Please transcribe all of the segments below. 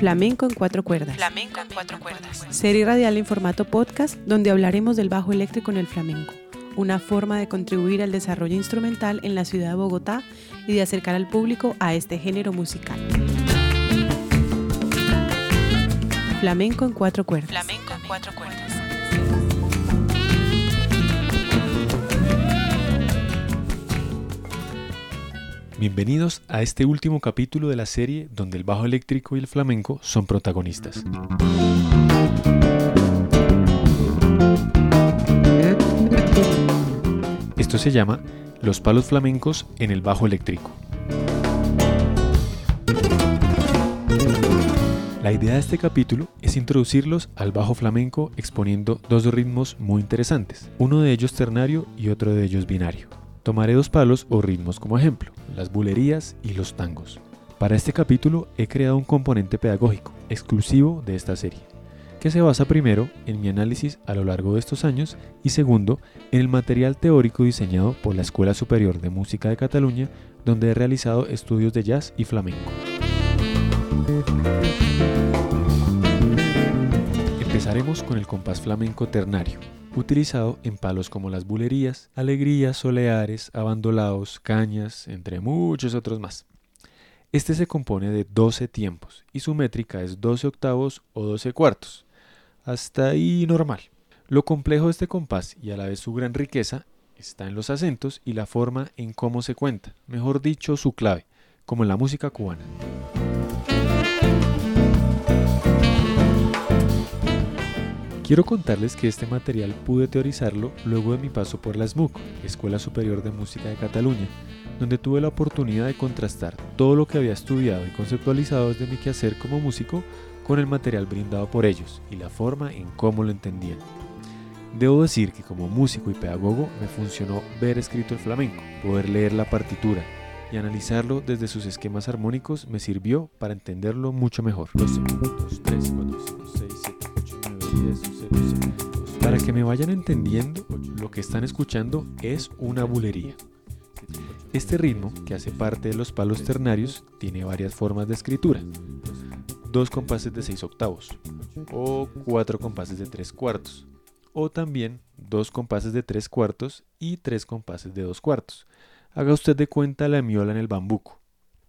Flamenco en cuatro cuerdas. Flamenco en cuatro cuerdas. Serie radial en formato podcast donde hablaremos del bajo eléctrico en el flamenco, una forma de contribuir al desarrollo instrumental en la ciudad de Bogotá y de acercar al público a este género musical. Flamenco en cuatro cuerdas. Flamenco en cuatro cuerdas. Bienvenidos a este último capítulo de la serie donde el bajo eléctrico y el flamenco son protagonistas. Esto se llama Los palos flamencos en el bajo eléctrico. La idea de este capítulo es introducirlos al bajo flamenco exponiendo dos ritmos muy interesantes, uno de ellos ternario y otro de ellos binario. Tomaré dos palos o ritmos como ejemplo, las bulerías y los tangos. Para este capítulo he creado un componente pedagógico exclusivo de esta serie, que se basa primero en mi análisis a lo largo de estos años y segundo en el material teórico diseñado por la Escuela Superior de Música de Cataluña, donde he realizado estudios de jazz y flamenco. Empezaremos con el compás flamenco ternario, utilizado en palos como las bulerías, alegrías, soleares, abandolados, cañas, entre muchos otros más. Este se compone de 12 tiempos y su métrica es 12 octavos o 12 cuartos. Hasta ahí normal. Lo complejo de este compás y a la vez su gran riqueza está en los acentos y la forma en cómo se cuenta, mejor dicho, su clave, como en la música cubana. Quiero contarles que este material pude teorizarlo luego de mi paso por la SMUC, Escuela Superior de Música de Cataluña, donde tuve la oportunidad de contrastar todo lo que había estudiado y conceptualizado desde mi quehacer como músico con el material brindado por ellos y la forma en cómo lo entendían. Debo decir que como músico y pedagogo me funcionó ver escrito el flamenco, poder leer la partitura y analizarlo desde sus esquemas armónicos me sirvió para entenderlo mucho mejor. 12, 2, 3, 4, 5, 6, 7, 8, 9, 10, 11, 12, Para que me vayan entendiendo, lo que están escuchando es una bulería. Este ritmo, que hace parte de los palos ternarios, tiene varias formas de escritura. Dos compases de 6 octavos, o cuatro compases de 3 cuartos, o también dos compases de 3 cuartos y tres compases de 2 cuartos. Haga usted de cuenta la miola en el bambuco.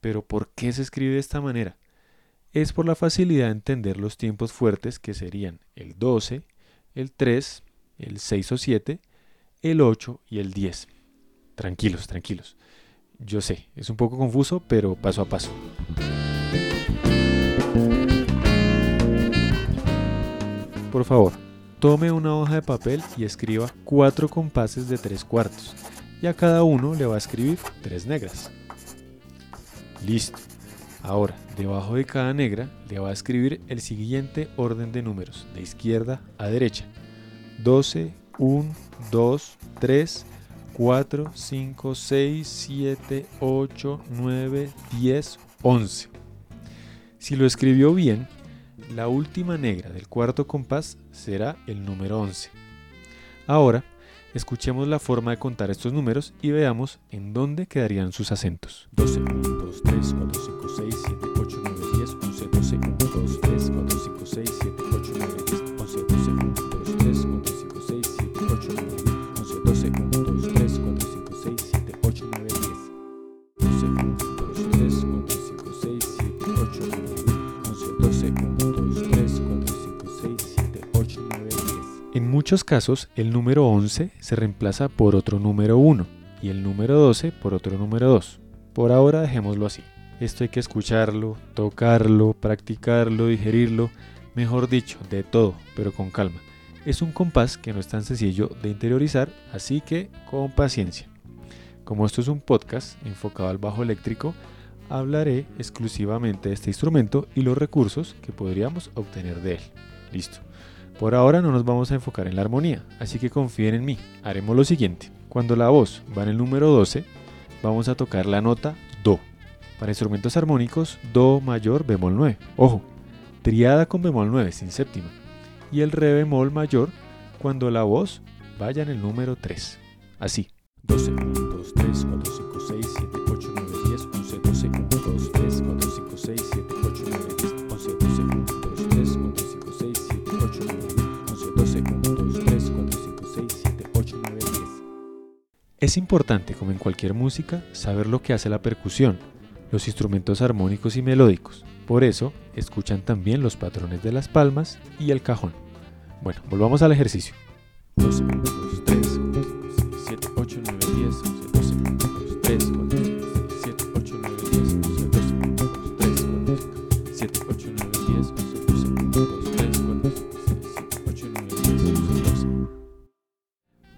Pero ¿por qué se escribe de esta manera? Es por la facilidad de entender los tiempos fuertes que serían el 12, el 3, el 6 o 7, el 8 y el 10. Tranquilos, tranquilos. Yo sé, es un poco confuso, pero paso a paso. Por favor, tome una hoja de papel y escriba cuatro compases de tres cuartos, y a cada uno le va a escribir tres negras. Listo. Ahora, debajo de cada negra le va a escribir el siguiente orden de números, de izquierda a derecha. 12, 1, 2, 3, 4, 5, 6, 7, 8, 9, 10, 11. Si lo escribió bien, la última negra del cuarto compás será el número 11. Ahora, escuchemos la forma de contar estos números y veamos en dónde quedarían sus acentos. 12, 1, 2, 3, 4, 5, 6, 7, 8, 9, 10, 11, 12, 1, 2, 3, 4, 5, 6, 7, 8, 9, 10, 11, 12, 1, 2, 3, 4, 5, 6, 7, 8, 9, 10, 11, 12, 1, 2, 3, 4, 5, 6, 7, 8, 9, 10. 12, 1, 2, 3, 4, 5, 6, 7, 8, 9, 10. 11, 12, 1, 2, 3, 4, 5, 6, 7, 8, 9, 10. En muchos casos, el número 11 se reemplaza por otro número 1 y el número 12 por otro número 2. Por ahora dejémoslo así. Esto hay que escucharlo, tocarlo, practicarlo, digerirlo, mejor dicho, de todo, pero con calma. Es un compás que no es tan sencillo de interiorizar, así que con paciencia. Como esto es un podcast enfocado al bajo eléctrico, hablaré exclusivamente de este instrumento y los recursos que podríamos obtener de él. Listo. Por ahora no nos vamos a enfocar en la armonía, así que confíen en mí. Haremos lo siguiente. Cuando la voz va en el número 12, vamos a tocar la nota Do. Para instrumentos armónicos, Do mayor bemol 9. Ojo, triada con bemol 9 sin séptima. Y el re bemol mayor cuando la voz vaya en el número 3. Así. 12, 1, 2, 3, 4, Es importante, como en cualquier música, saber lo que hace la percusión, los instrumentos armónicos y melódicos. Por eso, escuchan también los patrones de las palmas y el cajón. Bueno, volvamos al ejercicio. 12, 2, 3, 7, 8, 9, 10, 11, 12, 2, 3, 4, 5, 6, 7, 8, 9, 10, 11, 12, 2, 3, 4, 5, 7, 8, 9,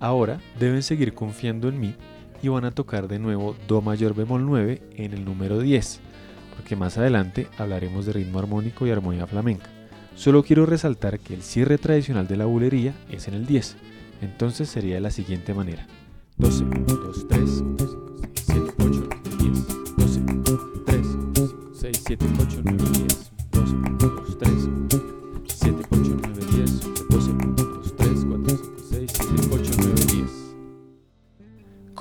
Ahora deben seguir confiando en mí y van a tocar de nuevo Do mayor bemol 9 en el número 10, porque más adelante hablaremos de ritmo armónico y armonía flamenca. Solo quiero resaltar que el cierre tradicional de la bulería es en el 10, entonces sería de la siguiente manera. 12, 2, 3, 5, 6, 7, 8, 10, 12, 3, 5, 6, 7, 8, 9, 10,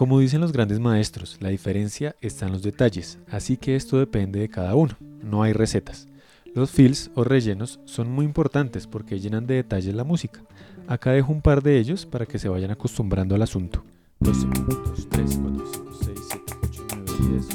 Como dicen los grandes maestros, la diferencia está en los detalles, así que esto depende de cada uno, no hay recetas. Los fills o rellenos son muy importantes porque llenan de detalles la música. Acá dejo un par de ellos para que se vayan acostumbrando al asunto. 12, 2, 3, 4, 5, 6, 7, 8, 9, 10,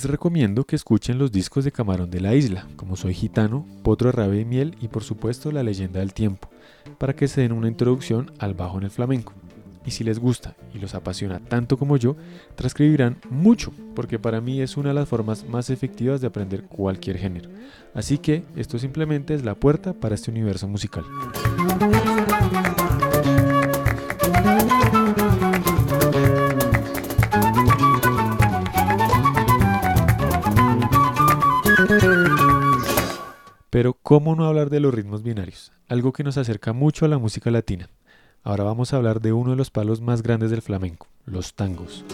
Les recomiendo que escuchen los discos de Camarón de la Isla, como Soy Gitano, Potro Rabia y Miel y por supuesto La Leyenda del Tiempo, para que se den una introducción al bajo en el flamenco. Y si les gusta y los apasiona tanto como yo, transcribirán mucho, porque para mí es una de las formas más efectivas de aprender cualquier género. Así que esto simplemente es la puerta para este universo musical. Pero ¿cómo no hablar de los ritmos binarios? Algo que nos acerca mucho a la música latina. Ahora vamos a hablar de uno de los palos más grandes del flamenco, los tangos.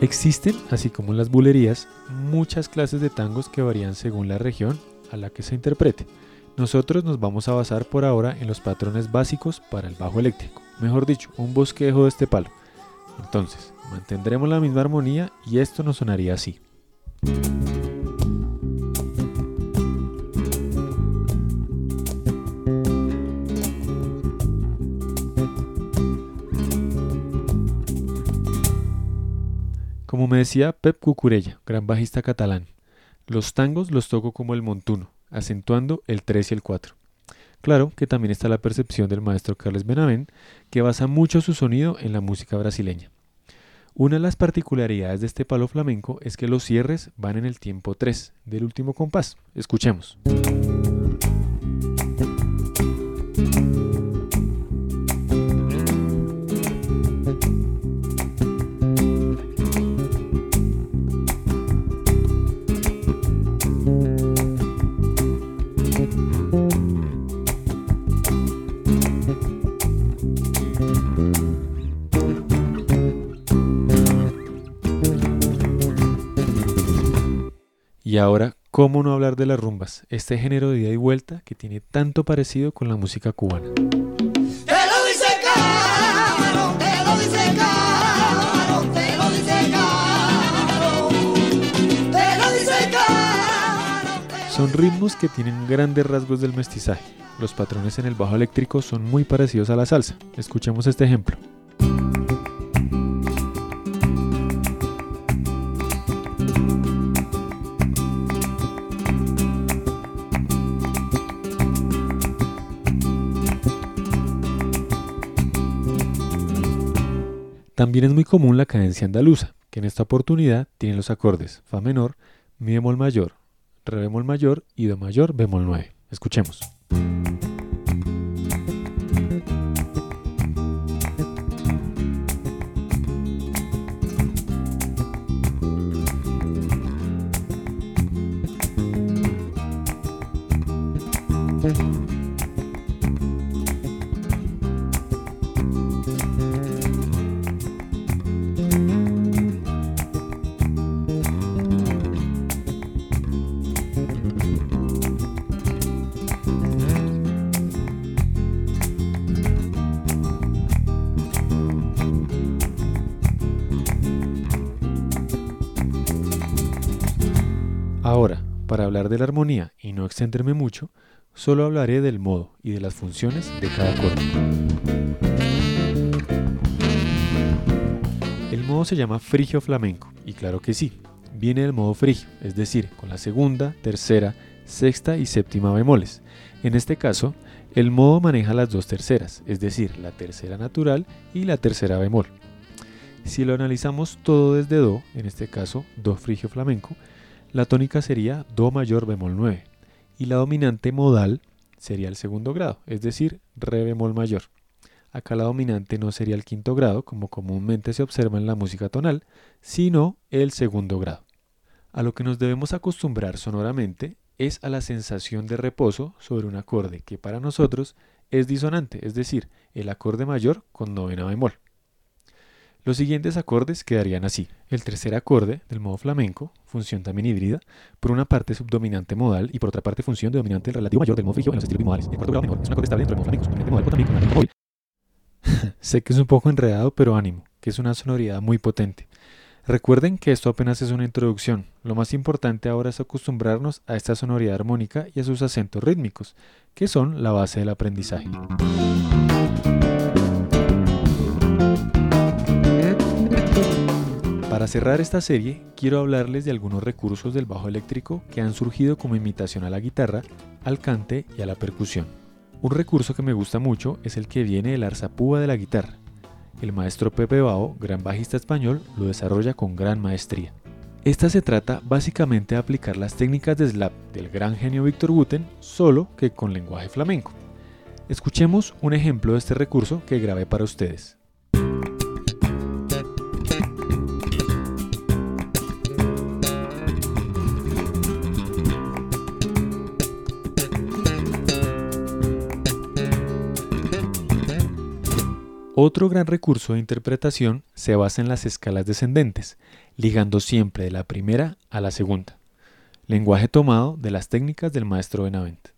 Existen, así como en las bulerías, muchas clases de tangos que varían según la región a la que se interprete. Nosotros nos vamos a basar por ahora en los patrones básicos para el bajo eléctrico, mejor dicho, un bosquejo de este palo. Entonces, mantendremos la misma armonía y esto nos sonaría así. Como me decía Pep Cucurella, gran bajista catalán, los tangos los toco como el montuno, acentuando el 3 y el 4. Claro que también está la percepción del maestro Carles Benavent, que basa mucho su sonido en la música brasileña. Una de las particularidades de este palo flamenco es que los cierres van en el tiempo 3 del último compás. Escuchemos. Ahora, ¿cómo no hablar de las rumbas? Este género de ida y vuelta que tiene tanto parecido con la música cubana. Son ritmos que tienen grandes rasgos del mestizaje. Los patrones en el bajo eléctrico son muy parecidos a la salsa. Escuchemos este ejemplo. También es muy común la cadencia andaluza, que en esta oportunidad tiene los acordes Fa menor, Mi bemol mayor, Re bemol mayor y Do mayor bemol 9. Escuchemos. Hablar de la armonía y no extenderme mucho, solo hablaré del modo y de las funciones de cada acorde. El modo se llama frigio flamenco, y claro que sí, viene del modo frigio, es decir, con la segunda, tercera, sexta y séptima bemoles. En este caso, el modo maneja las dos terceras, es decir, la tercera natural y la tercera bemol. Si lo analizamos todo desde Do, en este caso Do frigio flamenco, la tónica sería Do mayor bemol 9 y la dominante modal sería el segundo grado, es decir, Re bemol mayor. Acá la dominante no sería el quinto grado, como comúnmente se observa en la música tonal, sino el segundo grado. A lo que nos debemos acostumbrar sonoramente es a la sensación de reposo sobre un acorde que para nosotros es disonante, es decir, el acorde mayor con novena bemol. Los siguientes acordes quedarían así. El tercer acorde del modo flamenco, función también híbrida, por una parte subdominante modal y por otra parte función de dominante el relativo mayor del modo frigio en los estilos bimodales. El cuarto grado menor es un acorde estable dentro del modo flamenco, subdominante modal también con sé que es un poco enredado, pero ánimo, que es una sonoridad muy potente. Recuerden que esto apenas es una introducción. Lo más importante ahora es acostumbrarnos a esta sonoridad armónica y a sus acentos rítmicos, que son la base del aprendizaje. Para cerrar esta serie, quiero hablarles de algunos recursos del bajo eléctrico que han surgido como imitación a la guitarra, al cante y a la percusión. Un recurso que me gusta mucho es el que viene del arzapúa de la guitarra. El maestro Pepe Bao, gran bajista español, lo desarrolla con gran maestría. Esta se trata básicamente de aplicar las técnicas de slap del gran genio Víctor Guten, solo que con lenguaje flamenco. Escuchemos un ejemplo de este recurso que grabé para ustedes. Otro gran recurso de interpretación se basa en las escalas descendentes, ligando siempre de la primera a la segunda. Lenguaje tomado de las técnicas del maestro Benavent.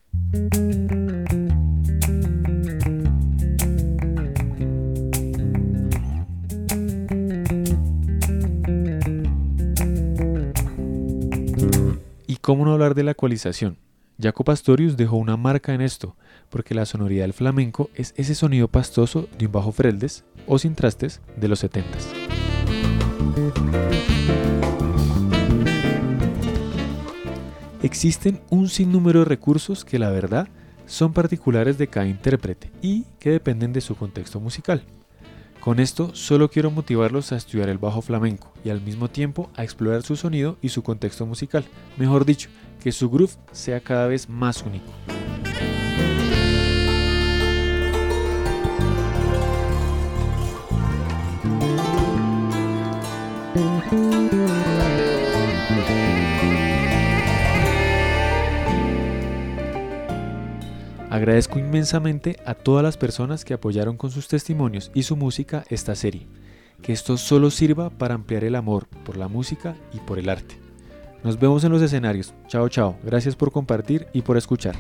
¿Y cómo no hablar de la ecualización? Jaco Pastorius dejó una marca en esto, porque la sonoridad del flamenco es ese sonido pastoso de un bajo freldes o sin trastes de los 70 Existen un sinnúmero de recursos que la verdad son particulares de cada intérprete y que dependen de su contexto musical. Con esto solo quiero motivarlos a estudiar el bajo flamenco y al mismo tiempo a explorar su sonido y su contexto musical, mejor dicho, que su groove sea cada vez más único. Agradezco inmensamente a todas las personas que apoyaron con sus testimonios y su música esta serie. Que esto solo sirva para ampliar el amor por la música y por el arte. Nos vemos en los escenarios. Chao, chao. Gracias por compartir y por escuchar.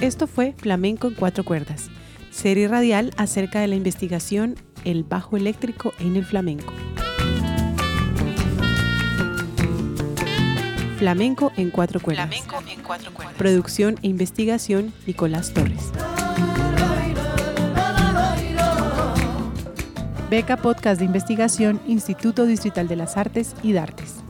Esto fue Flamenco en cuatro cuerdas, serie radial acerca de la investigación el bajo eléctrico en el flamenco. Flamenco en cuatro cuerdas. Flamenco en cuatro cuerdas. Producción e investigación Nicolás Torres. Beca Podcast de Investigación Instituto Distrital de las Artes y Dartes.